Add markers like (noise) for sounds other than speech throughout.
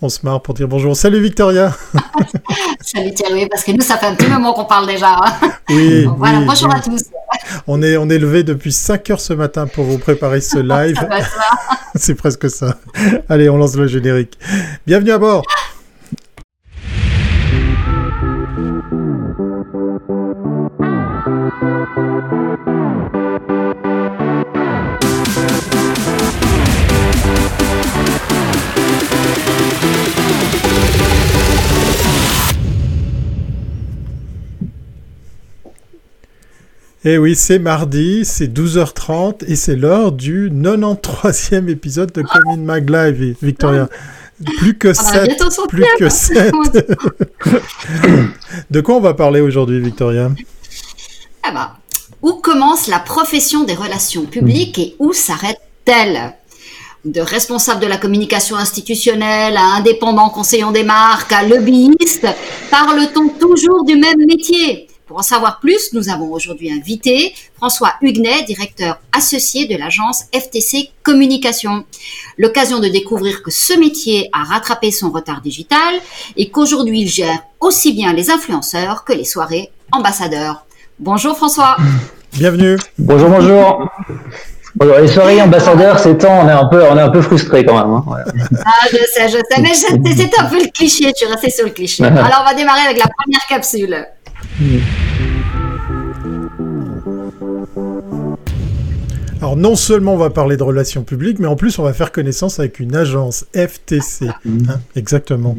on se marre pour dire bonjour. Salut Victoria. (laughs) Salut Thierry, parce que nous, ça fait un petit moment qu'on parle déjà. Hein. Oui. (laughs) voilà, bonjour à tous. On est, on est levé depuis 5 heures ce matin pour vous préparer ce (laughs) live. C'est presque ça. Allez, on lance le générique. Bienvenue à bord. Et eh oui, c'est mardi, c'est 12h30 et c'est l'heure du 93e épisode de Comin Mag Live, Victoria. Plus que 7. Plus que 7. (laughs) de quoi on va parler aujourd'hui, Victoria? Ah bah, Où commence la profession des relations publiques et où s'arrête-t-elle? De responsable de la communication institutionnelle à indépendant conseillant des marques à lobbyiste, parle-t-on toujours du même métier? Pour en savoir plus, nous avons aujourd'hui invité François Huguenet, directeur associé de l'agence FTC Communication. L'occasion de découvrir que ce métier a rattrapé son retard digital et qu'aujourd'hui il gère aussi bien les influenceurs que les soirées ambassadeurs. Bonjour François. Bienvenue. Bonjour, bonjour. Bonjour, les soirées ambassadeurs, c'est temps, on est un peu, on est un peu frustré quand même. Hein. Ah, je sais, je sais, mais c'est un peu le cliché, tu restes sur le cliché. (laughs) Alors, on va démarrer avec la première capsule. Alors non seulement on va parler de relations publiques, mais en plus on va faire connaissance avec une agence FTC. Hein, exactement.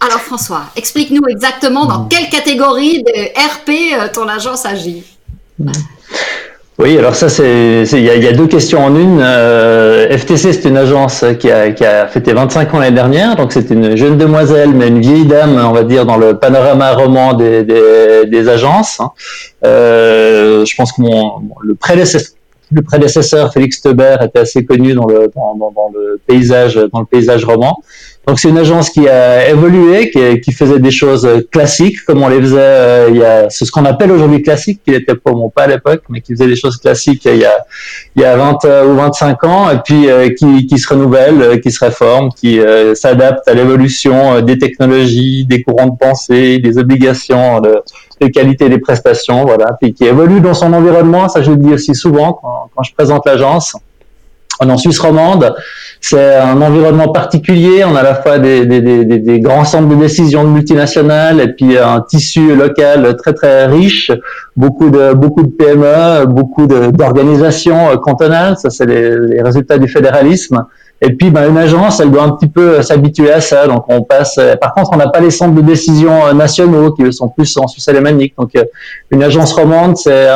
Alors François, explique-nous exactement dans quelle catégorie de RP euh, ton agence agit? Oui, alors ça, c'est, il y, a deux questions en une. Euh, FTC, c'est une agence qui a, qui a fêté 25 ans l'année dernière, donc c'est une jeune demoiselle, mais une vieille dame, on va dire, dans le panorama roman des, des, des agences. Euh, je pense que mon, le prédécesseur, le prédécesseur Félix Teber était assez connu dans le, dans le paysage, dans le paysage roman. Donc c'est une agence qui a évolué, qui, qui, faisait des choses classiques comme on les faisait euh, il y a c'est ce qu'on appelle aujourd'hui classique, qui n'était probablement pas à l'époque, mais qui faisait des choses classiques il y a il y a 20 euh, ou 25 ans et puis euh, qui, qui se renouvelle, qui se réforme, qui s'adapte à l'évolution des technologies, des courants de pensée, des obligations de, de, qualité des prestations, voilà, puis qui évolue dans son environnement. Ça je le dis aussi souvent quand, quand je présente l'agence en Suisse romande, c'est un environnement particulier. On a à la fois des, des, des, des, grands centres de décision multinationales et puis un tissu local très très riche, beaucoup de beaucoup de PME, beaucoup d'organisations cantonales. Ça, c'est les, résultats du fédéralisme. Et puis, ben, une agence, elle doit un petit peu s'habituer à ça. Donc, on passe. Par contre, on n'a pas les centres de décision nationaux qui sont plus en Suisse alémanique. Donc, une agence romande, c'est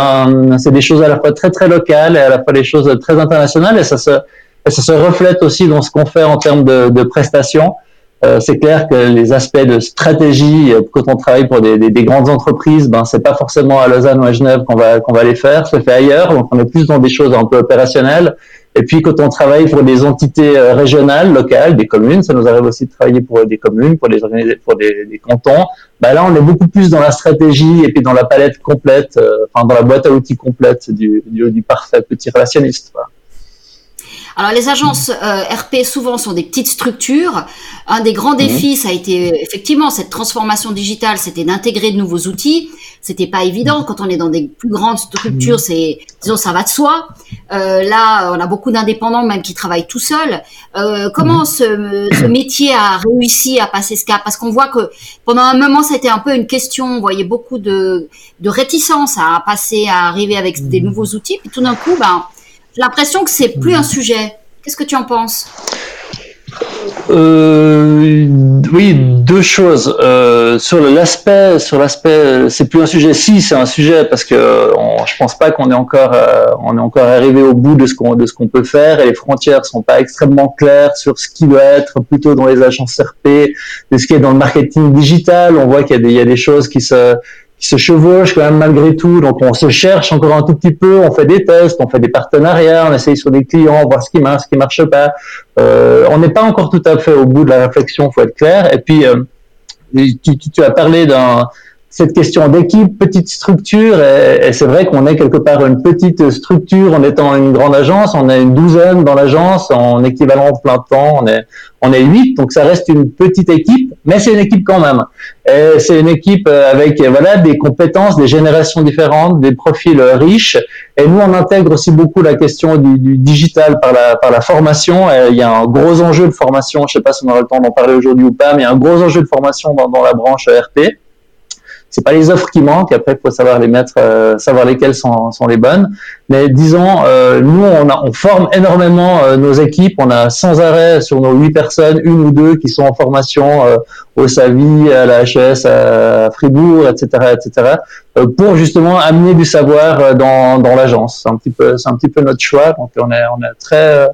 c'est des choses à la fois très très locales et à la fois des choses très internationales. Et ça se ça se reflète aussi dans ce qu'on fait en termes de, de prestations. Euh, c'est clair que les aspects de stratégie, euh, quand on travaille pour des, des, des, grandes entreprises, ben c'est pas forcément à Lausanne ou à Genève qu'on va qu'on va les faire, c'est fait ailleurs. Donc on est plus dans des choses un peu opérationnelles. Et puis quand on travaille pour des entités euh, régionales, locales, des communes, ça nous arrive aussi de travailler pour des communes, pour des pour des, cantons. Ben là, on est beaucoup plus dans la stratégie et puis dans la palette complète, euh, enfin dans la boîte à outils complète du, du, parfait petit relationniste. Alors les agences euh, RP souvent sont des petites structures. Un des grands mhm. défis, ça a été effectivement cette transformation digitale, c'était d'intégrer de nouveaux outils. C'était pas évident quand on est dans des plus grandes structures. Mhm. C'est disons ça va de soi. Euh, là, on a beaucoup d'indépendants même qui travaillent tout seuls. Euh, comment mhm. ce, ce, métier a réussi à passer ce cap? Parce qu'on voit que pendant un moment, c'était un peu une question. On voyait beaucoup de, de réticence à passer, à arriver avec des nouveaux outils. Puis tout d'un coup, ben l'impression que c'est plus un sujet. Qu'est-ce que tu en penses? Euh, oui, deux choses. Euh, sur l'aspect, sur l'aspect, c'est plus un sujet. Si, c'est un sujet parce que on, je pense pas qu'on est encore, euh, on est encore arrivé au bout de ce qu'on de ce qu'on peut faire et les frontières sont pas extrêmement claires sur ce qui doit être plutôt dans les agences RP, de ce qui est dans le marketing digital. On voit qu'il y a des, il y a des choses qui se qui se chevauchent quand même malgré tout. Donc on se cherche encore un tout petit peu, on fait des tests, on fait des partenariats, on essaye sur des clients, voir ce qui marche, ce qui marche pas. Euh, on n'est pas encore tout à fait au bout de la réflexion, faut être clair. Et puis euh, tu, tu, as parlé d'un cette question d'équipe, petite structure, et, c'est vrai qu'on est quelque part une petite structure en étant une grande agence, on est une douzaine dans l'agence, en équivalent plein temps, on est on est huit, donc ça reste une petite équipe, mais c'est une équipe quand même. C'est une équipe euh, avec voilà des compétences, des générations différentes, des profils riches, et nous on intègre aussi beaucoup la question du, du digital par la par la formation. il y a un gros enjeu de formation, je sais pas si on aura le temps d'en parler aujourd'hui ou pas, mais il y a un gros enjeu de formation dans, dans la branche RP c'est pas les offres qui manquent. Après, il faut savoir les mettre, euh, savoir lesquelles sont, sont, les bonnes. Mais disons, euh, nous, on, a, on, forme énormément euh, nos équipes. On a sans arrêt sur nos huit personnes, une ou deux qui sont en formation au SAVI, à la HES, à Fribourg, etc., etc., pour justement amener du savoir dans, dans l'agence. C'est un petit peu, c'est un petit peu notre choix. Donc, on est, on est très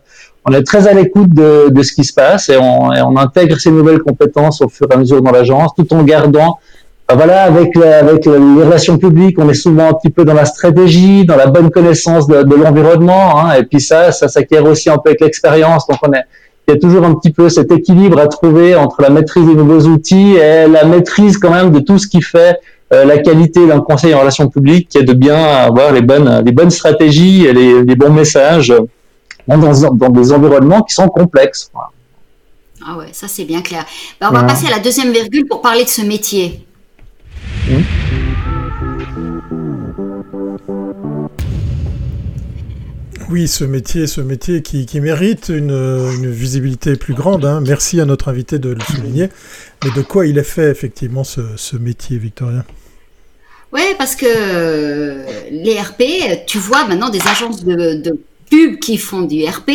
on est très à l'écoute de, de, ce qui se passe et on, et on, intègre ces nouvelles compétences au fur et à mesure dans l'agence, tout en gardant voilà, avec, avec les relations publiques, on est souvent un petit peu dans la stratégie, dans la bonne connaissance de, de l'environnement, hein, et puis ça, ça s'acquiert aussi un peu avec l'expérience. Donc on est, il y a toujours un petit peu cet équilibre à trouver entre la maîtrise des nouveaux outils et la maîtrise quand même de tout ce qui fait euh, la qualité d'un conseil en relations publiques, qui est de bien avoir les bonnes, les bonnes stratégies et les, les bons messages dans, dans, des environnements qui sont complexes. Ah ouais, ça c'est bien clair. Ben, on va passer à la deuxième virgule pour parler de ce métier. Oui, ce métier, ce métier qui, mérite une, visibilité plus grande. Hein. Merci à notre invité de le souligner. Mais de quoi il est fait effectivement ce, métier, Victorien Oui, parce que euh, les RP, tu vois maintenant des agences de, pub qui font du RP,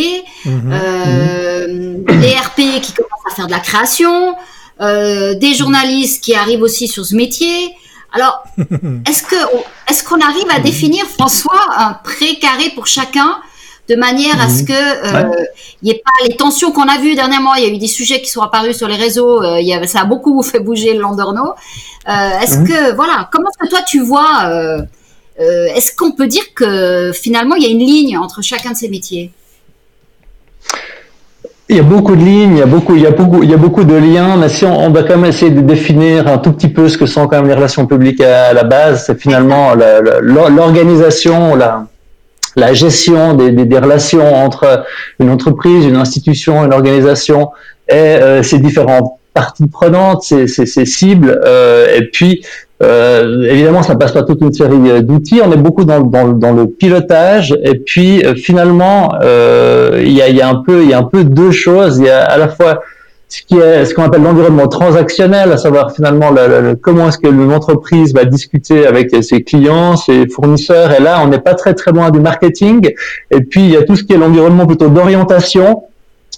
mhm. euh, des RP qui commencent à faire de la création, euh, des journalistes qui arrivent aussi sur ce métier. Alors, (laughs) est-ce que est-ce qu'on arrive à définir, François, un pré carré pour chacun de manière à ce mhm. que il n'y ait pas les tensions qu'on a vues dernièrement? Il y a eu des sujets qui sont apparus sur les réseaux. Euh, il y ça a beaucoup (laughs) fait bouger le Landerneau. Euh, est-ce mhm. que voilà, comment est-ce que toi tu vois euh, Est-ce qu'on peut dire que finalement il y a une ligne entre chacun de ces métiers? Il y a beaucoup de lignes, il y a beaucoup, il y a beaucoup, il y a beaucoup de liens, mais si on, va quand même essayer de définir un tout petit peu ce que sont quand même les relations publiques à, la base, c'est finalement l'organisation, la, la gestion des, des, relations entre une entreprise, une institution, une organisation et euh, ses différentes parties prenantes, ses, ses, cibles, euh, et puis euh, évidemment, ça passe pas toute une série euh, d'outils. On est beaucoup dans, dans, dans, le pilotage. Et puis, euh, finalement, euh, il y, a, y, a, un peu, il y a un peu deux choses. Il y a à la fois ce qui est ce qu'on appelle l'environnement transactionnel, à savoir finalement le, comment est-ce que l'entreprise va discuter avec ses clients, ses fournisseurs. Et là, on n'est pas très très loin du marketing. Et puis, il y a tout ce qui est l'environnement plutôt d'orientation.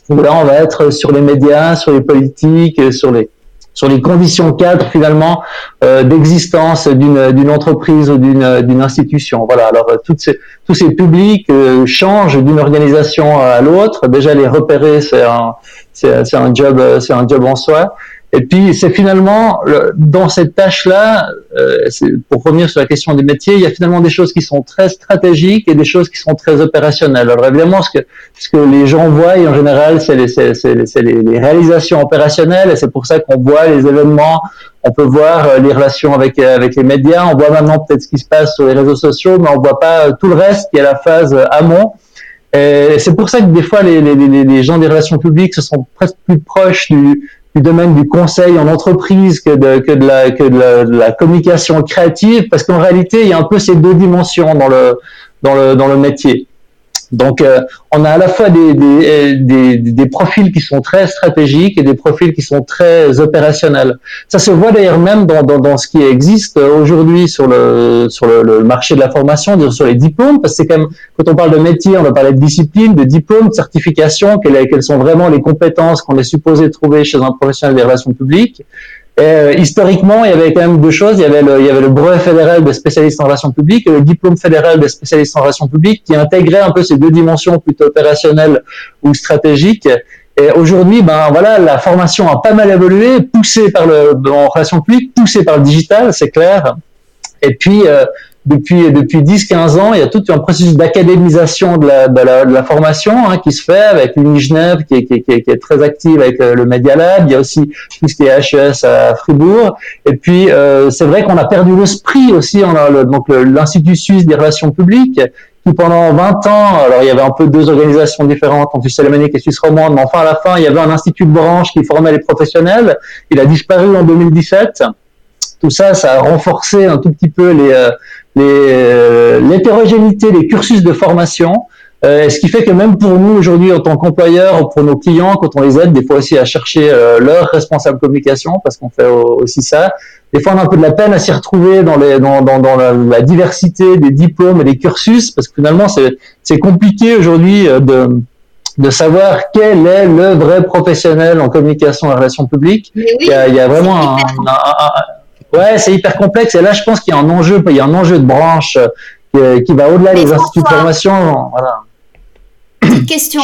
Là, on va être sur les médias, sur les politiques, sur les sur les conditions cadres finalement euh, d'existence d'une d'une entreprise ou d'une d'une institution. Voilà. Alors euh, toutes ces, tous ces publics euh, changent d'une organisation à l'autre. Déjà les repérer, c'est un c'est un job c'est un job en soi. Et puis c'est finalement dans cette tâche-là, euh, pour revenir sur la question des métiers, il y a finalement des choses qui sont très stratégiques et des choses qui sont très opérationnelles. Alors évidemment, ce que, ce que les gens voient en général, c'est les, les, les, réalisations opérationnelles et c'est pour ça qu'on voit les événements, on peut voir euh, les relations avec, euh, avec les médias, on voit maintenant peut-être ce qui se passe sur les réseaux sociaux, mais on voit pas tout le reste qui est la phase amont. C'est pour ça que des fois, les, les, les gens des relations publiques se sont presque plus proches du, du domaine du conseil en entreprise que de, que de, la, que de la, communication créative, parce qu'en réalité, il y a un peu ces deux dimensions dans le, métier. Donc, euh, on a à la fois des, des, des, des, profils qui sont très stratégiques et des profils qui sont très opérationnels. Ça se voit d'ailleurs même dans, dans, dans, ce qui existe aujourd'hui sur le sur le, marché de la formation, sur les diplômes, parce que c'est quand même quand on parle de métier, on va parler de discipline, de diplôme, de certification, quelles, quelles sont vraiment les compétences qu'on est supposé trouver chez un professionnel des relations publiques. Et, euh, historiquement, il y avait quand même deux choses. Il y avait le, il y avait le brevet fédéral de spécialiste en relations publiques et le diplôme fédéral de spécialiste en relations publiques qui intégrait un peu ces deux dimensions plutôt opérationnelles ou stratégiques. Et aujourd'hui, ben voilà, la formation a pas mal évolué, poussée par le en relations publiques, poussée par le digital, c'est clair. Et puis, euh, depuis depuis 10-15 ans, il y a tout un processus d'académisation de la, de, la, de la formation hein, qui se fait avec l'Uni Genève qui est, qui, qui, qui est, très active avec le Media Lab. Il y a aussi tout ce qui est HES à Fribourg. Et puis euh, c'est vrai qu'on a perdu l'esprit aussi. On a le, donc l'Institut suisse des relations publiques qui pendant 20 ans, alors il y avait un peu deux organisations différentes, Suisse alémanique et Suisse romande, mais enfin à la fin il y avait un institut de branche qui formait les professionnels. Il a disparu en 2017 tout ça, ça a renforcé un tout petit peu les, euh, euh, l'hétérogénéité des cursus de formation. Euh, ce qui fait que même pour nous aujourd'hui en tant qu'employeurs, pour nos clients, quand on les aide des fois aussi à chercher leur responsable communication, parce qu'on fait aussi ça, des fois on a un peu de la peine à s'y retrouver dans, les, dans, dans, dans la, diversité des diplômes et des cursus, parce que finalement c'est compliqué aujourd'hui de, de savoir quel est le vrai professionnel en communication et relations publiques. il, y a, il, y a, vraiment un, un Ouais, c'est hyper complexe. Et là, je pense qu'il y a un enjeu, il y a un enjeu de branche euh, qui, va au-delà des instituts de formation. Voilà. Petite question.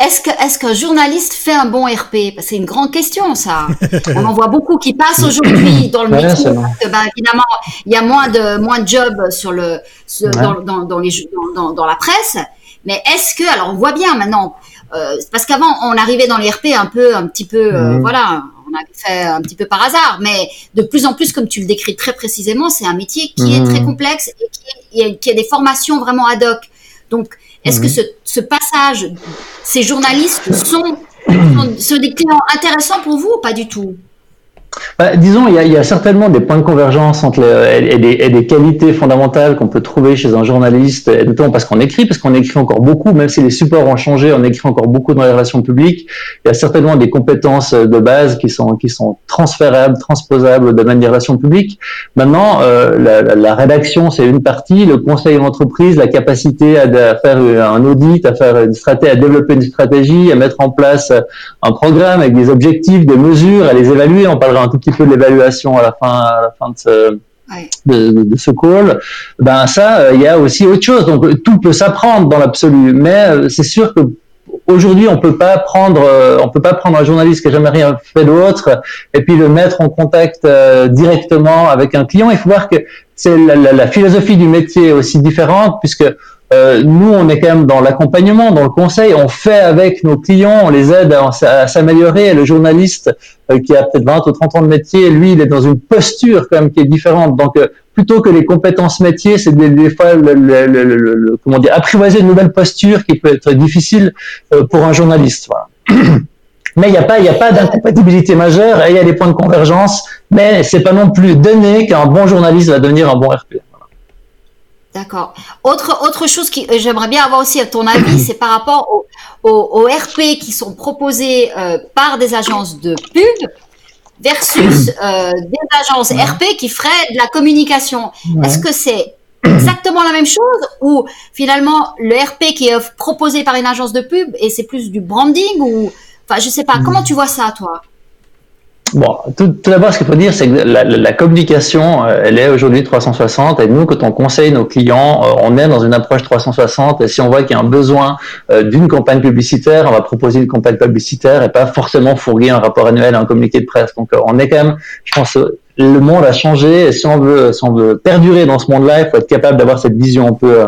Est-ce que, est-ce qu'un journaliste fait un bon RP C'est une grande question, ça. (laughs) On en voit beaucoup qui passent aujourd'hui dans le métier parce que, ben, évidemment, il y a moins de moins de jobs sur le dans, dans, dans, les, dans, dans, la presse. Mais est-ce que alors on voit bien maintenant euh, parce qu'avant on arrivait dans les RP un peu un petit peu euh, mmh. voilà on a fait un petit peu par hasard, mais de plus en plus, comme tu le décris très précisément, c'est un métier qui est très mmh. complexe et qui, a des formations vraiment ad hoc. Donc, est-ce que mmh. ce, passage, ces journalistes sont, sont des clients intéressants pour vous ou pas du tout? Bah, disons, il y, a, il y, a, certainement des points de convergence entre les, et, des, et, des, qualités fondamentales qu'on peut trouver chez un journaliste, et notamment parce qu'on écrit, parce qu'on écrit encore beaucoup, même si les supports ont changé, on écrit encore beaucoup dans les relations publiques. Il y a certainement des compétences de base qui sont qui sont transférables, transposables de manière relations publiques. Maintenant, euh, la, la, rédaction, c'est une partie, le conseil d'entreprise, la capacité à, à, faire un audit, à faire une stratégie, à développer une stratégie, à mettre en place un programme avec des objectifs, des mesures, à les évaluer. On parlera un tout petit peu de l'évaluation à la fin, à la fin de ce, de, ce call, ben ça, euh, il y a aussi autre chose. Donc tout peut s'apprendre dans l'absolu, mais euh, c'est sûr que aujourd'hui on peut pas prendre, euh, on peut pas prendre un journaliste qui a jamais rien fait d'autre et puis le mettre en contact directement avec un client. Il faut voir que c'est la, la, philosophie du métier est aussi différente puisque euh, nous, on est quand même dans l'accompagnement, dans le conseil. On fait avec nos clients, on les aide à, s'améliorer. Le journaliste euh, qui a peut-être 20 ou 30 ans de métier, lui, il est dans une posture quand même qui est différente. Donc, euh, plutôt que les compétences métiers, c'est des, fois comment dire, apprivoiser une nouvelle posture qui peut être difficile pour un journaliste. (clears throat) Mais il n'y a pas, pas d'incompatibilité majeure et il y a des points de convergence. Mais c'est pas non plus donné qu'un bon journaliste va devenir un bon RP. D'accord. Autre, autre chose que euh, j'aimerais bien avoir aussi à ton avis, c'est par rapport aux, RP qui sont proposés euh, par des agences de pub versus euh, des agences RP qui feraient de la communication. Est-ce que c'est exactement la même chose ou finalement le RP qui est proposé par une agence de pub et c'est plus du branding ou enfin je sais pas. Comment tu vois ça toi? Bon, tout, d'abord, ce qu'il faut dire, c'est que la, communication, euh, elle est aujourd'hui 360. Et nous, quand on conseille nos clients, euh, on est dans une approche 360. Et si on voit qu'il y a un besoin euh, d'une campagne publicitaire, on va proposer une campagne publicitaire et pas forcément fourguer un rapport annuel, un communiqué de presse. Donc, on est quand même, je pense, le monde a changé. Et si on veut, si on veut perdurer dans ce monde-là, il faut être capable d'avoir cette vision un peu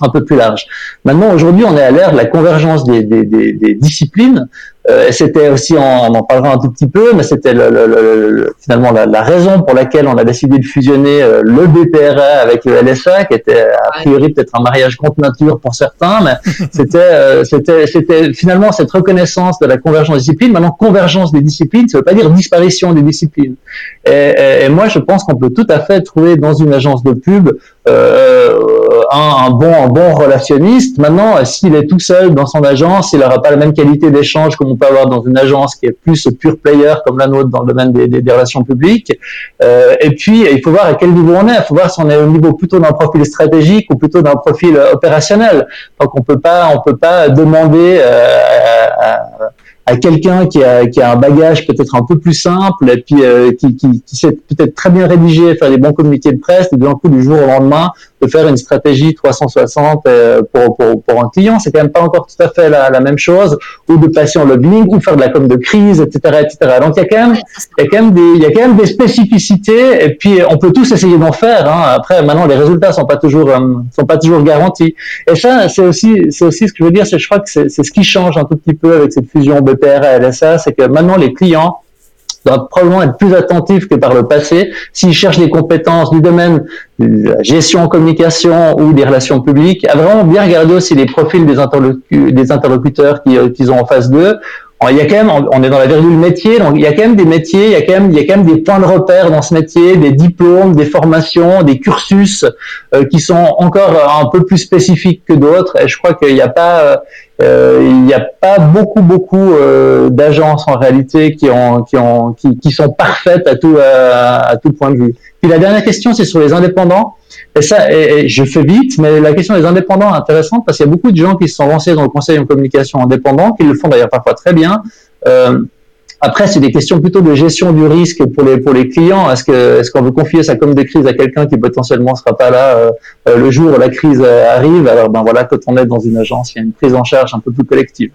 un peu plus large. Maintenant, aujourd'hui, on est à l'ère de la convergence des, des, des disciplines. Euh, c'était aussi, on, en parlera un tout petit peu, mais c'était le, le, finalement la, la, raison pour laquelle on a décidé de fusionner euh, le BPRA avec le LSA, qui était a priori peut-être un mariage contre nature pour certains, mais (laughs) c'était, euh, c'était, c'était finalement cette reconnaissance de la convergence des disciplines. Maintenant, convergence des disciplines, ça veut pas dire disparition des disciplines. Et, et, moi, je pense qu'on peut tout à fait trouver dans une agence de pub euh, un, un, bon, un bon relationniste. Maintenant, s'il est tout seul dans son agence, il n'aura pas la même qualité d'échange comme on peut avoir dans une agence qui est plus pure player comme la nôtre dans le domaine des, des, relations publiques. Euh, et puis, il faut voir à quel niveau on est. Il faut voir si on est au niveau plutôt d'un profil stratégique ou plutôt d'un profil opérationnel. Donc, on peut pas, on peut pas demander euh, à, quelqu'un qui a, qui a un bagage peut-être un peu plus simple et puis euh, qui, qui, qui sait peut-être très bien rédiger, faire des bons communiqués de presse et d'un coup du jour au lendemain de faire une stratégie 360 pour, pour, pour un client. C'est quand même pas encore tout à fait la, la, même chose, ou de passer en lobbying, ou faire de la com de crise, etc., etc. Donc il y a quand même, il y a quand même des, il y a quand même des spécificités, et puis on peut tous essayer d'en faire. Hein. Après, maintenant les résultats sont pas toujours, sont pas toujours garantis. Et ça, c'est aussi, c'est aussi ce que je veux dire, c'est je crois que c'est ce qui change un tout petit peu avec cette fusion BPR et LSA, c'est que maintenant les clients doivent probablement être plus attentifs que par le passé. S'ils cherchent des compétences du domaine de la gestion en communication ou des relations publiques, à vraiment bien regarder aussi les profils des, des interlocuteurs euh, qu'ils ont en face d'eux. Il y a quand même, on est dans la virgule métier, donc il y a quand même des métiers, il y a quand même, il y a quand même des points de repère dans ce métier, des diplômes, des formations, des cursus euh, qui sont encore un peu plus spécifiques que d'autres. Et je crois qu'il n'y a pas, euh, il n'y a pas beaucoup beaucoup euh, d'agences en réalité qui sont parfaites à tout à, tout point de vue. Puis la dernière question c'est sur les indépendants. Et ça, je fais vite, mais la question des indépendants est intéressante parce qu'il y a beaucoup de gens qui se sont lancés dans le conseil en communication indépendant, qui le font d'ailleurs parfois très bien. Euh, après, c'est des questions plutôt de gestion du risque pour les pour les clients. Est-ce qu'on veut confier sa com de crise à quelqu'un qui potentiellement sera pas là euh, euh, le jour où la crise arrive? Alors ben voilà, quand on est dans une agence, il y a une prise en charge un peu plus collective.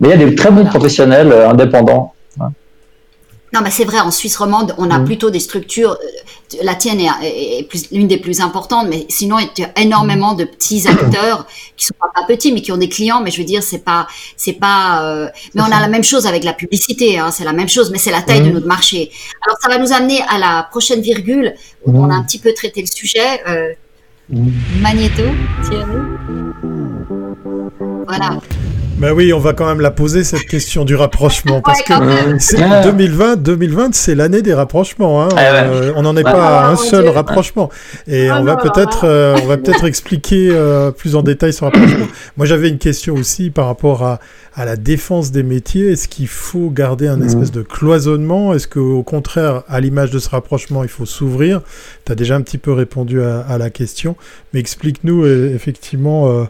Mais il y a des très bons professionnels indépendants. Non, mais c'est vrai, en Suisse romande, on a mm. plutôt des structures. Euh, la tienne est, l'une des plus importantes, mais sinon, il y a énormément de petits acteurs qui sont pas, petits, mais qui ont des clients. Mais je veux dire, c'est pas, c'est pas. Euh, mais on a la même chose avec la publicité. Hein, c'est la même chose, mais c'est la taille de mm. notre marché. Alors, ça va nous amener à la prochaine virgule. Où On a un petit peu traité le sujet. Euh, Magnéto, Thierry. Voilà. Ben oui, on va quand même la poser cette question du rapprochement parce que 2020, 2020, c'est l'année des rapprochements. Hein. Ah euh, on n'en est pas à un seul rapprochement. Et ah on va peut-être, euh, on va peut-être expliquer euh, plus en détail ce rapprochement. Moi, j'avais une question aussi par rapport à, à la défense des métiers. Est-ce qu'il faut garder un espèce de cloisonnement? Est-ce qu'au contraire, à l'image de ce rapprochement, il faut s'ouvrir? Tu as déjà un petit peu répondu à, à la question, mais explique-nous effectivement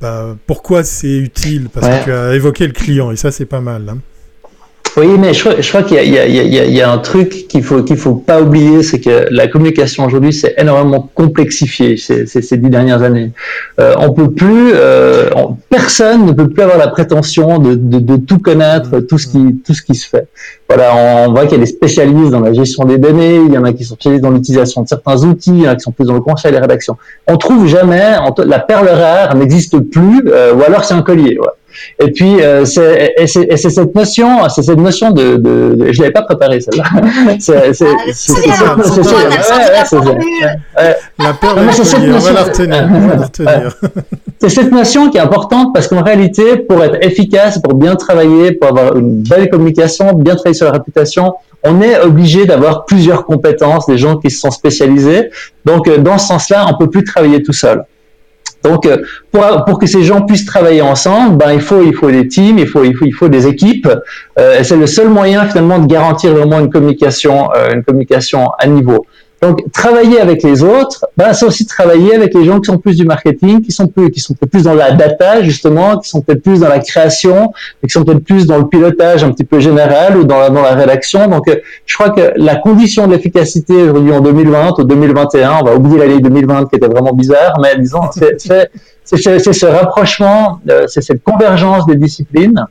bah, pourquoi c'est utile? Parce que tu as évoqué le client et ça c'est pas mal. Hein. Oui, mais je crois, je crois qu'il y, y, y, a un truc qu'il faut qu'il faut pas oublier, c'est que la communication aujourd'hui c'est énormément complexifié ces, ces, ces, dix dernières années. Euh, on peut plus, euh, personne ne peut plus avoir la prétention de, de, de, tout connaître, tout ce qui tout ce qui se fait. Voilà, on, voit qu'il y a des spécialistes dans la gestion des données, il y en a qui sont spécialistes dans l'utilisation de certains outils, il y en a qui sont plus dans le conseil et la rédaction. On trouve jamais, la perle rare n'existe plus, euh, ou alors c'est un collier. Ouais. Et puis euh, c'est et c'est cette notion, c'est cette notion de, de, de je l'avais pas préparé celle-là. (laughs) c'est c'est c'est la peur de C'est cette notion. qui est importante parce qu'en réalité, pour être efficace, pour bien travailler, pour avoir une belle communication, bien travailler sur la réputation, on est obligé d'avoir plusieurs compétences, des gens qui se sont spécialisés. Donc, dans ce sens-là, on peut plus travailler tout seul. Donc, euh, pour, pour que ces gens puissent travailler ensemble, ben, il faut il faut des teams, il faut il faut il faut des équipes. Euh, c'est le seul moyen finalement de garantir vraiment une communication euh, une communication à niveau. Donc, travailler avec les autres, ben, c'est aussi travailler avec les gens qui sont plus du marketing, qui sont plus, qui sont peut-être plus dans la data, justement, qui sont peut-être plus dans la création, et qui sont peut-être plus dans le pilotage un petit peu général ou dans la, dans la rédaction. Donc, euh, je crois que la condition de l'efficacité aujourd'hui en 2020 ou 2021, on va oublier l'année 2020 qui était vraiment bizarre, mais disons, c'est, c'est, ce rapprochement, euh, c'est cette convergence des disciplines,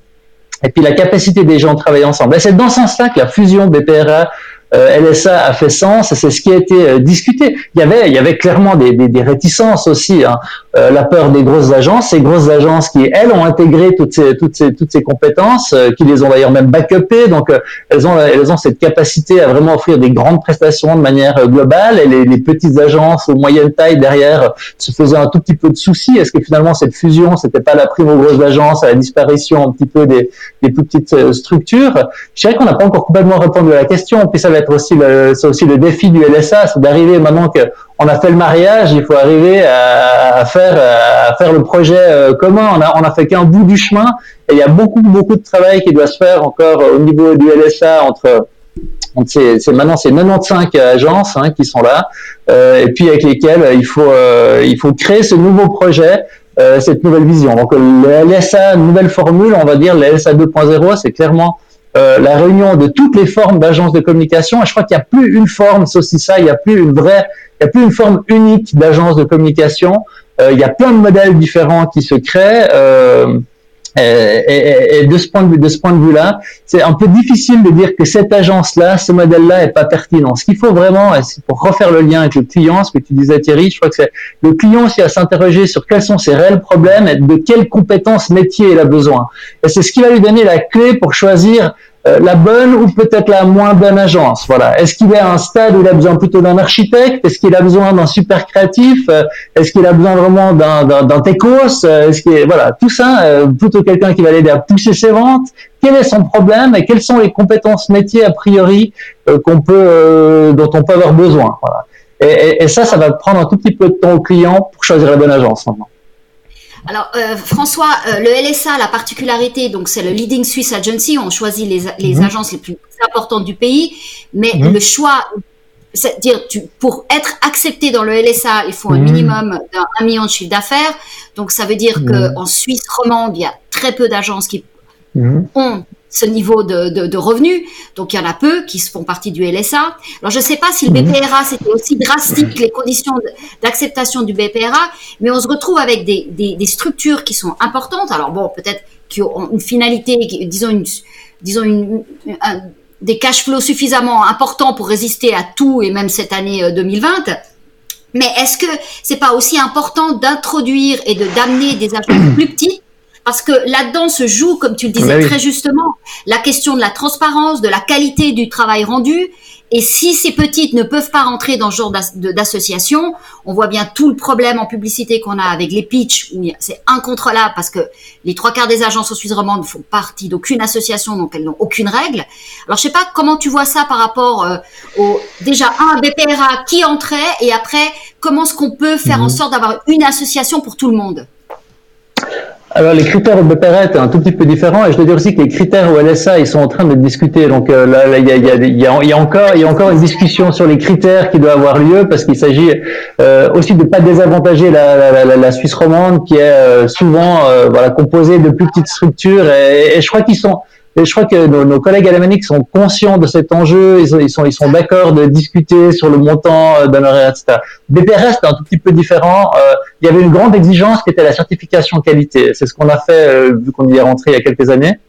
et puis la capacité des gens de travailler ensemble. Et c'est dans ce sens-là que la fusion BPRA LSA a fait sens, c'est ce qui a été euh, discuté. Il y avait, il y avait clairement des, des, des réticences aussi, hein. euh, la peur des grosses agences, ces grosses agences qui elles ont intégré toutes ces toutes ces toutes ces compétences, qui les ont d'ailleurs même backupées, donc elles ont elles ont cette capacité à vraiment offrir des grandes prestations de manière globale, et les, les petites agences aux moyenne taille derrière se faisaient un tout petit peu de soucis. Est-ce que finalement cette fusion, c'était pas la prime aux grosses agences, à la disparition un petit peu des, des plus petites structures? Je dirais qu'on n'a pas encore complètement répondu à la question, puis ça aussi le, c'est aussi le défi du LSA, c'est d'arriver maintenant que on a fait le mariage, il faut arriver à, faire le projet euh, commun. On a fait qu'un bout du chemin et il y a beaucoup beaucoup de travail qui doit se faire encore au niveau du LSA entre c'est, maintenant c'est 95 agences hein, qui sont là euh, et puis avec lesquelles euh, il faut créer ce nouveau projet cette nouvelle vision donc le LSA nouvelle formule on va dire le LSA 2.0 c'est clairement la réunion de toutes les formes d'agences de communication. Je crois qu'il n'y a plus une forme, c'est aussi ça, il n'y a plus une vraie, il n'y a plus une forme unique d'agence de communication. il y a plein de modèles différents qui se créent. Et, et, de ce point de vue, de ce point de vue-là, c'est un peu difficile de dire que cette agence-là, ce modèle-là, est pas pertinent. Ce qu'il faut vraiment, pour refaire le lien avec le client, ce que tu disais Thierry, je crois que c'est le client aussi à s'interroger sur quels sont ses réels problèmes et de quelles compétences métiers il a besoin. Et c'est ce qui va lui donner la clé pour choisir euh, la bonne ou peut-être la moins bonne agence. Voilà. Est-ce qu'il est à un stade où il a besoin plutôt d'un architecte? Est-ce qu'il a besoin d'un super créatif? Euh, Est-ce qu'il a besoin vraiment d'un, d'un, techos? Euh, Est-ce voilà tout ça plutôt quelqu'un qui va l'aider à pousser ses ventes Quel est son problème et quelles sont les compétences métiers a priori qu'on peut dont on peut avoir besoin Voilà. Et, et, ça, ça va prendre un tout petit peu de temps au client pour choisir la bonne agence. Alors, euh, François, euh, le LSA, la particularité, donc c'est le Leading Swiss Agency, on choisit les, les mhm. agences les plus importantes du pays, mais mhm. le choix, c'est-à-dire pour être accepté dans le LSA, il faut un mhm. minimum d'un million de chiffre d'affaires. Donc, ça veut dire qu'en Suisse romande, il y a très peu d'agences qui ont ce niveau de, de, de, revenus. Donc il y en a peu qui font partie du LSA. Alors je ne sais pas si le mhm. BPRA c'était aussi drastique les conditions d'acceptation du BPRA, mais on se retrouve avec des, des, des structures qui sont importantes. Alors bon, peut-être qui ont une finalité, disons une, disons une, des cash flows suffisamment importants pour résister à tout et même cette année 2020. Euh, mais est-ce que c'est pas aussi important d'introduire et de d'amener des agences plus petites parce que là-dedans se joue, comme tu le disais très justement, la question de la transparence, de la qualité du travail rendu. Et si ces petites ne peuvent pas rentrer dans ce genre d'association, on voit bien tout le problème en publicité qu'on a avec les pitchs, où c'est incontrôlable parce que les trois quarts des agences au Suisse romande font partie d'aucune association, donc elles n'ont aucune règle. Alors je sais pas comment tu vois ça par rapport euh, au déjà un BPRA qui entrait et après comment est-ce qu'on peut faire en mhm. sorte d'avoir une association pour tout le monde? Alors les critères au étaient un tout petit peu différents et je dois dire aussi que les critères au LSA ils sont en train de discuter donc euh, là il y a, y, a, y, y a, encore il y a encore une discussion sur les critères qui doit avoir lieu parce qu'il s'agit euh, aussi de pas désavantager la, la, la, la, Suisse romande qui est euh, souvent euh, voilà composée de plus petites structures et, et je crois qu'ils sont et je crois que nos, collègues alémaniques sont conscients de cet enjeu, ils ils sont, ils sont d'accord de discuter sur le montant euh, d'honoraires, etc. BPRS, c'est un tout petit peu différent. Euh, il y avait une grande exigence qui était la certification qualité. C'est ce qu'on a fait, euh, vu qu'on y est rentré il y a quelques années.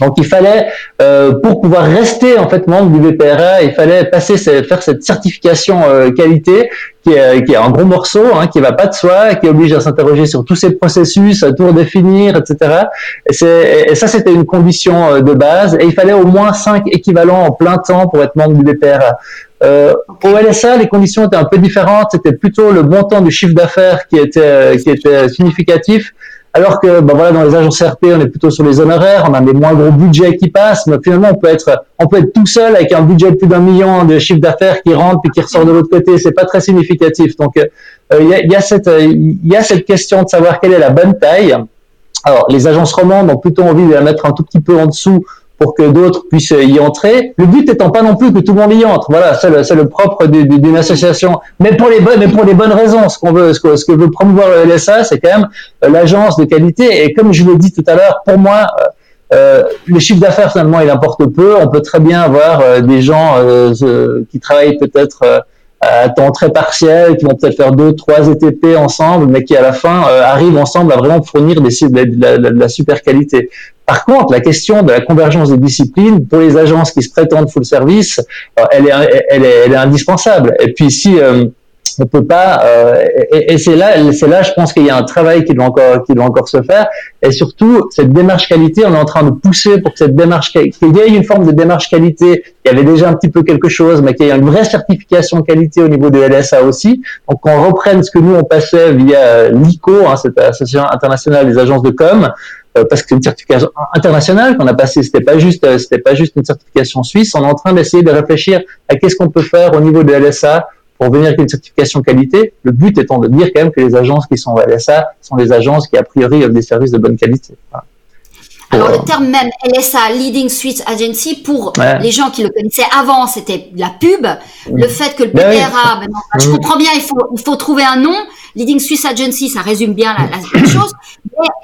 Donc il fallait, euh, pour pouvoir rester en fait membre du BPRA, il fallait passer, faire cette certification euh, qualité qui est, qui est un gros morceau, hein, qui va pas de soi, qui oblige à s'interroger sur tous ces processus, à tout redéfinir, etc. Et, et ça c'était une condition euh, de base. Et il fallait au moins cinq équivalents en plein temps pour être membre du BPRA. Euh, au LSA, les conditions étaient un peu différentes. C'était plutôt le montant du chiffre d'affaires qui était qui était significatif. Alors que ben voilà, dans les agences RP, on est plutôt sur les honoraires, on a des moins gros budgets qui passent, mais finalement, on peut être, on peut être tout seul avec un budget de plus d'un million de chiffre d'affaires qui rentre puis qui ressort de l'autre côté. C'est pas très significatif. Donc, euh, il y, a, y, a, cette, il y a cette question de savoir quelle est la bonne taille. Alors, les agences romandes ont plutôt envie de la mettre un tout petit peu en dessous pour que d'autres puissent y entrer. Le but étant pas non plus que tout le monde y entre. Voilà, c'est le, le, propre d'une association, mais pour les bonnes, mais pour les bonnes raisons. Ce qu'on veut, ce que, ce que veut promouvoir le LSA, c'est quand même euh, l'agence de qualité. Et comme je l'ai dit tout à l'heure, pour moi, euh, euh le chiffre d'affaires finalement il importe peu. On peut très bien avoir euh, des gens qui travaillent peut-être à temps très partiel, qui vont peut-être faire deux, trois ETP ensemble, mais qui à la fin arrivent ensemble à vraiment fournir des, de, de, de la super qualité. Par contre, la question de la convergence des disciplines pour les agences qui se prétendent full service, euh, elle est, elle est, elle est indispensable. Et puis si euh, on peut pas, euh, et, et c'est là, c'est là, je pense qu'il y a un travail qui doit encore, qui doit encore se faire. Et surtout, cette démarche qualité, on est en train de pousser pour que cette démarche, qu'il y ait une forme de démarche qualité. Il y avait déjà un petit peu quelque chose, mais qu'il y ait une vraie certification qualité au niveau de LSA aussi. Donc, qu'on reprenne ce que nous on passait via l'ICO, hein, cette association internationale des agences de com, euh, parce que c'est une certification internationale qu'on a passée. C'était pas juste, euh, c'était pas juste une certification suisse. On est en train d'essayer de réfléchir à qu'est-ce qu'on peut faire au niveau de LSA pour venir avec une certification qualité. Le but étant de dire quand même que les agences qui sont au LSA sont des agences qui a priori offrent des services de bonne qualité. Alors le terme même LSA, Leading Swiss Agency, pour les gens qui le connaissaient avant, c'était la pub. Le fait que le BPRA, ben je comprends bien, il faut, il faut trouver un nom. Leading Swiss Agency, ça résume bien la, la chose.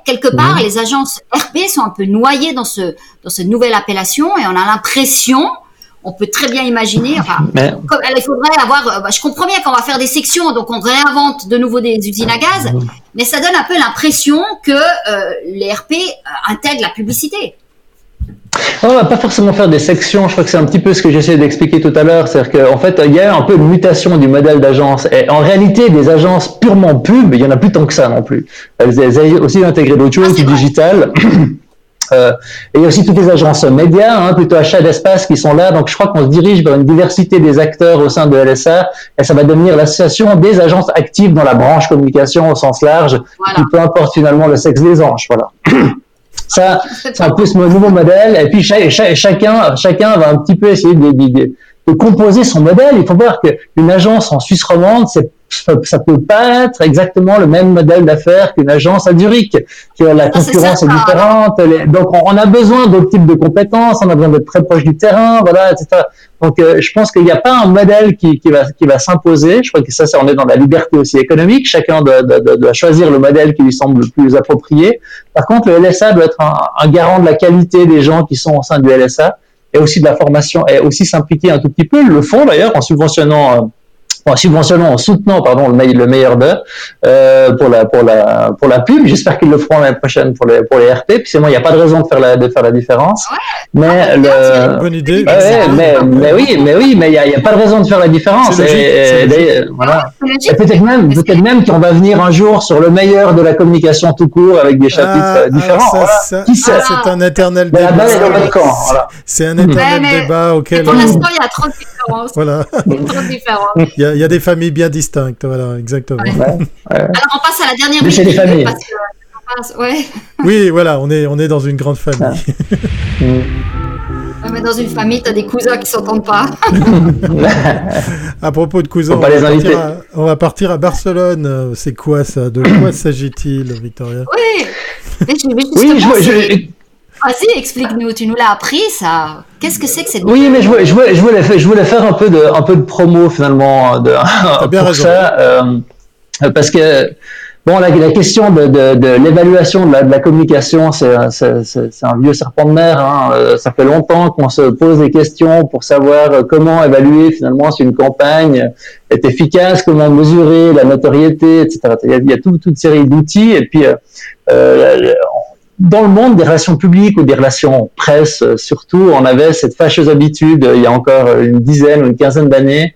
quelque part, les agences RP sont un peu noyées dans ce dans cette nouvelle appellation et on a l'impression on peut très bien imaginer. Enfin, il faudrait avoir. Euh, bah, je comprends bien qu'on va faire des sections, donc on réinvente de nouveau des usines à gaz, mais ça donne un peu l'impression que euh, les RP euh, intègrent la publicité. On va pas forcément faire des sections. Je crois que c'est un petit peu ce que j'essaie d'expliquer tout à l'heure. C'est-à-dire qu'en fait, il y a un peu une mutation du modèle d'agence. Et en réalité, des agences purement pub, il y en a plus tant que ça non plus. Elles, elles aussi intégré d'autres choses, ah, du digital. (clears throat) Euh, et il y a aussi toutes les agences médias, hein, plutôt achat d'espace, qui sont là. Donc, je crois qu'on se dirige vers une diversité des acteurs au sein de LSA, et ça va devenir l'association des agences actives dans la branche communication au sens large, qui peu importe finalement le sexe des anges. Voilà. (coughs) ça, c'est un peu ce nouveau modèle. Et puis, chacun, chacun va un petit peu essayer de, de, de composer son modèle. Il faut voir qu'une agence en Suisse romande, c'est ça peut pas être exactement le même modèle d'affaires qu'une agence à Zurich, que la concurrence est, différente. donc, on, a besoin d'autres types de compétences, on a besoin d'être très proche du terrain, voilà, etc. Donc, euh, je pense qu'il n'y a pas un modèle qui, qui va, qui va s'imposer. Je crois que ça, ça, on est dans la liberté aussi économique. Chacun doit, doit, doit, choisir le modèle qui lui semble le plus approprié. Par contre, le LSA doit être un, un garant de la qualité des gens qui sont au sein du LSA et aussi de la formation et aussi s'impliquer un tout petit peu. le font d'ailleurs en subventionnant euh, en subventionnant, en soutenant pardon le, le meilleur d'eux euh, pour la pour la pour la pub. J'espère qu'ils le feront l'année prochaine pour les pour les RP. Puis c'est moi, il n'y a pas de raison de faire la de faire la différence. mais ah, le bonne idée. Ouais, mais, mais oui, mais oui, mais il n'y a, y a, pas de raison de faire la différence. Et, et, voilà. peut-être même peut-être même qu'on va venir un jour sur le meilleur de la communication tout court avec des chapitres ah, euh, différents. Ah, ça, Qui sait? C'est un éternel débat. C'est un éternel débat auquel. Pour l'instant, il y a 30 différences. Voilà. (laughs) Il y a 30 différences il y a des familles bien distinctes, voilà, exactement. Alors on passe à la dernière rubrique. des familles. (laughs) Oui, voilà, on est, on est dans une grande famille. (laughs) mais dans une famille, tu as des cousins qui s'entendent pas. à propos de cousins, on va, on va, partir à Barcelone. C'est quoi ça? De quoi (clears throat) s'agit-il, Victoria? Oui, oui je, Vas-y, explique-nous. Tu nous l'as appris, ça. Qu'est-ce que c'est que cette Oui, mais je voulais, je, voulais, je, voulais, faire un peu de, un peu de promo finalement de, (laughs) pour ça, euh, parce que bon, la, la question de, de, de l'évaluation de la, de la communication, c'est un vieux serpent de mer. Hein. Euh, ça fait longtemps qu'on se pose des questions pour savoir comment évaluer finalement si une campagne est efficace, comment mesurer la notoriété, etc. Il y a, il y a toute, série d'outils et puis euh, euh dans le monde des relations publiques ou des relations presse, euh, surtout, on avait cette fâcheuse habitude, euh, il y a encore une dizaine ou une quinzaine d'années,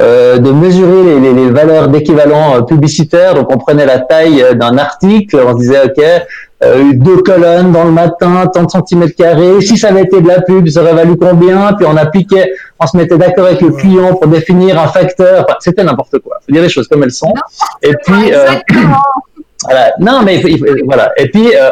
euh, de mesurer les, les, valeurs d'équivalent publicitaire. Donc, on prenait la taille d'un article, on se disait, OK, euh, deux colonnes dans le matin, tant de centimètres carrés. Si ça avait été de la pub, ça aurait valu combien? Puis on appliquait, on se mettait d'accord avec le client pour définir un facteur. Enfin, C'était n'importe quoi. Faut dire les choses comme elles sont. Et puis, voilà. Non, mais voilà. Et puis, euh,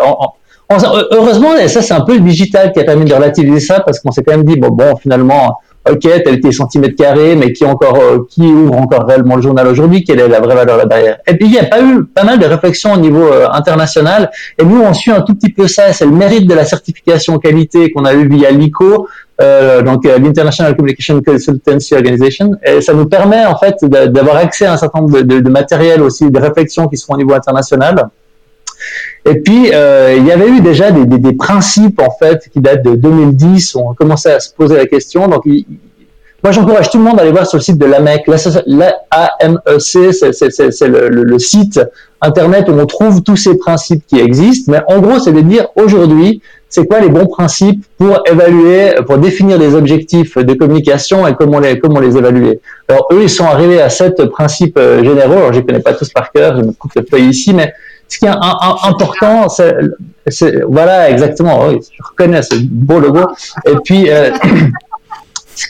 heureusement, et ça c'est un peu le digital qui a permis de relativiser ça parce qu'on s'est quand même dit bon, bon, finalement, ok, tel tes centimètres carrés, mais qui encore, euh, qui ouvre encore réellement le journal aujourd'hui Quelle est la vraie valeur là derrière? Et puis il y a pas eu pas mal de réflexions au niveau euh, international. Et nous, on suit un tout petit peu ça. C'est le mérite de la certification qualité qu'on a eu via l'ICO. Euh, donc l'International Communication Consultancy Organization, et ça nous permet en fait d'avoir accès à un certain nombre de, de, matériel aussi, de réflexions qui sont au niveau international. Et puis, euh, il y avait eu déjà des, des, des, principes, en fait, qui datent de 2010, où on commençait à se poser la question. Donc, moi, j'encourage tout le monde à aller voir sur le site de l'AMEC. L'AMEC, c'est le, site Internet où on trouve tous ces principes qui existent. Mais en gros, c'est de dire aujourd'hui, c'est quoi les bons principes pour évaluer, pour définir des objectifs de communication et comment les, comment les évaluer? Alors, eux, ils sont arrivés à sept principes euh, généraux. Alors, je les connais pas tous par cœur, je me coupe le feuille ici, mais ce qui est important, c'est, voilà, exactement, oui, je reconnais ce beau logo. Et puis, euh,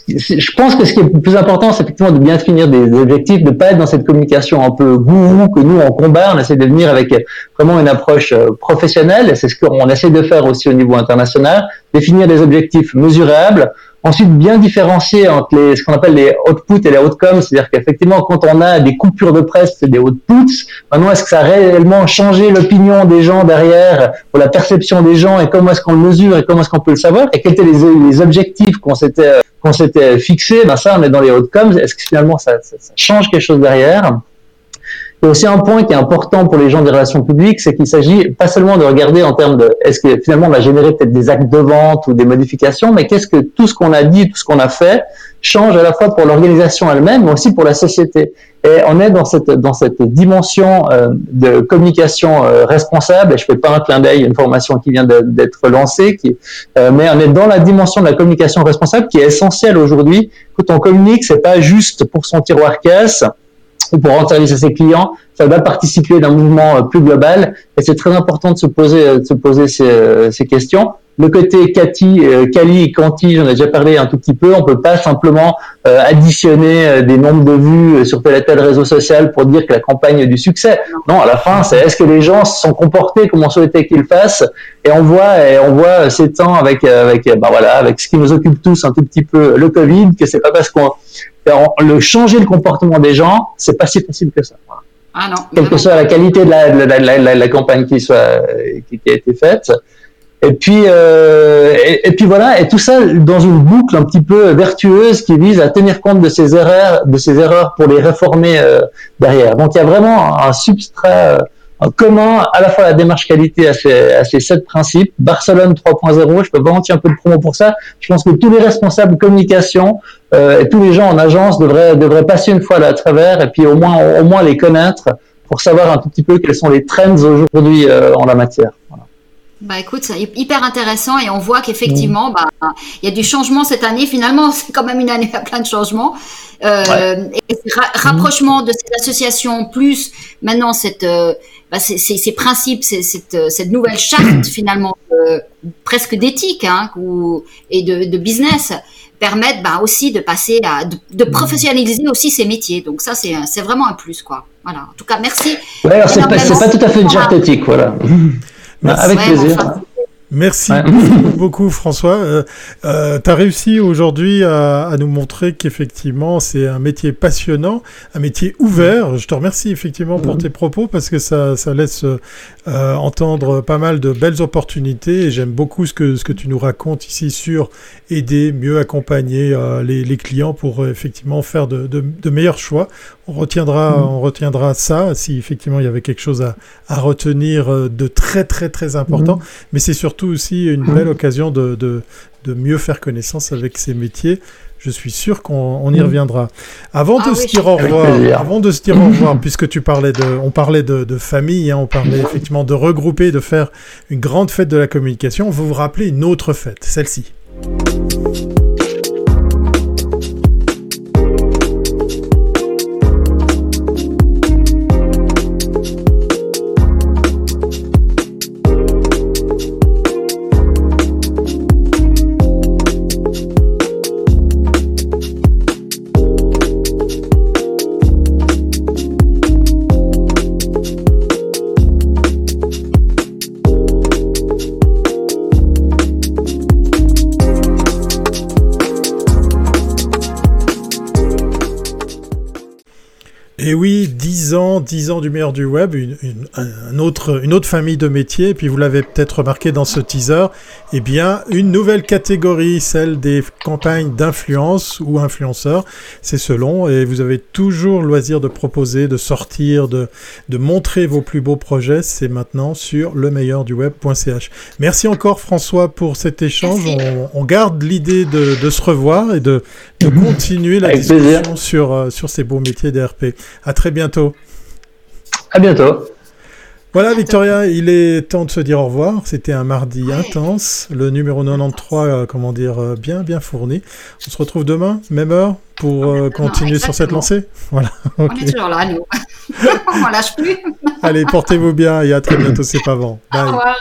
je pense que ce qui est le plus important, c'est effectivement de bien définir des objectifs, de pas être dans cette communication un peu gourou que nous on combat. On essaie de venir avec vraiment une approche euh, professionnelle. C'est ce qu'on essaie de faire aussi au niveau international. Définir des objectifs mesurables. Ensuite, bien différencier entre les, ce qu'on appelle les outputs et les outcomes, c'est-à-dire qu'effectivement, quand on a des coupures de presse, c'est des outputs. Maintenant, est-ce que ça a réellement changé l'opinion des gens derrière, ou la perception des gens, et comment est-ce qu'on le mesure, et comment est-ce qu'on peut le savoir, et quels étaient les, les objectifs qu'on s'était qu'on s'était fixé Ben ça, on est dans les outcomes. Est-ce que finalement, ça, ça, change quelque chose derrière? Et aussi un point qui est important pour les gens des relations publiques, c'est qu'il s'agit pas seulement de regarder en termes de est-ce que finalement on va générer peut-être des actes de vente ou des modifications, mais qu'est-ce que tout ce qu'on a dit, tout ce qu'on a fait change à la fois pour l'organisation elle-même, mais aussi pour la société. Et on est dans cette dans cette dimension euh, de communication euh, responsable. Et je fais pas un clin d'œil, une formation qui vient d'être lancée, qui, euh, mais on est dans la dimension de la communication responsable qui est essentielle aujourd'hui. Quand on communique, c'est pas juste pour son tiroir caisse ou pour rendre service à ses clients, ça va participer d'un mouvement plus global. Et c'est très important de se poser de se poser ces, ces questions le côté Cathy, euh, Cali et Canti, j'en ai déjà parlé un tout petit peu. On peut pas simplement euh, additionner euh, des nombres de vues sur tel et tel réseau social pour dire que la campagne a du succès. Non, à la fin, c'est est-ce que les gens se sont comportés comme on souhaitait qu'ils fassent? Et on voit, et on voit ces temps avec avec bah voilà, avec ce qui nous occupe tous un tout petit peu, le Covid, que c'est pas parce qu'on le changer le comportement des gens, c'est pas si facile que ça. Ah non, Quelle que soit la qualité de la, la, la, la campagne qui soit qui, qui a été faite. Et puis, euh, et, puis voilà, et tout ça dans une boucle un petit peu vertueuse qui vise à tenir compte de ces erreurs, de ces erreurs pour les réformer euh, derrière. Donc il y a vraiment un substrat euh, commun à la fois la démarche qualité à ces, à ces sept principes. Barcelone 3.0, je peux tirer un peu de promo pour ça. Je pense que tous les responsables communication euh, et tous les gens en agence devraient, devraient passer une fois là à travers et puis au moins, au moins les connaître pour savoir un tout petit peu quels sont les trends aujourd'hui euh, en la matière. Bah écoute, c'est hyper intéressant et on voit qu'effectivement, bah, il y a du changement cette année. Finalement, (laughs) c'est quand même une année à plein de changements. Euh, et rapprochement de ces associations, plus maintenant cette, euh, bah, ces, ces, principes, cette, euh, cette, nouvelle charte (coughs) finalement euh, presque d'éthique hein, et de, de, business permettent bah, aussi de passer à de, de, professionnaliser aussi ces métiers. Donc ça, c'est vraiment un plus quoi. Voilà. En tout cas, merci. Ouais, c'est pas, pas, tout à fait une charte éthique, voilà. (laughs) Avec plaisir. Merci beaucoup, François. Euh, euh, tu as réussi aujourd'hui à, à, nous montrer qu'effectivement c'est un métier passionnant, un métier ouvert. Je te remercie effectivement pour tes propos parce que ça, ça laisse euh, entendre pas mal de belles opportunités et j'aime beaucoup ce que, ce que tu nous racontes ici sur aider, mieux accompagner euh, les, les, clients pour effectivement faire de, de, de, meilleurs choix. On retiendra, on retiendra ça si effectivement il y avait quelque chose à, à retenir de très très très important. Mais c'est surtout aussi une belle occasion de, de, de, mieux faire connaissance avec ces métiers. Je suis sûr qu'on y reviendra. Avant de ah se dire au revoir, avant de se dire au revoir, puisque tu parlais de, on parlait de, de famille, hein, on parlait effectivement de regrouper, de faire une grande fête de la communication. Vous vous rappelez une autre fête, celle-ci. 10 ans, 10 ans du meilleur du web, une, une, un autre, une autre famille de métiers. Et puis vous l'avez peut-être remarqué dans ce teaser, eh bien, une nouvelle catégorie, celle des campagnes d'influence ou influenceurs. C'est selon. Et vous avez toujours le loisir de proposer, de sortir, de, de montrer vos plus beaux projets. C'est maintenant sur le meilleur du web.ch. Merci encore François pour cet échange. On, on, garde l'idée de, de, se revoir et de, de continuer la discussion sur, euh, sur ces beaux métiers d'RP. À très bientôt. À bientôt. Voilà Victoria, il est temps de se dire au revoir. C'était un mardi intense, le numéro 93, euh, comment dire, euh, bien bien fourni. On se retrouve demain, même heure, pour euh, continuer sur cette lancée. (laughs) Voilà. On est toujours là, nous. (laughs) On lâche plus. Allez, portez-vous bien et à très (laughs) bientôt, c'est pas bon. Bye. Au revoir.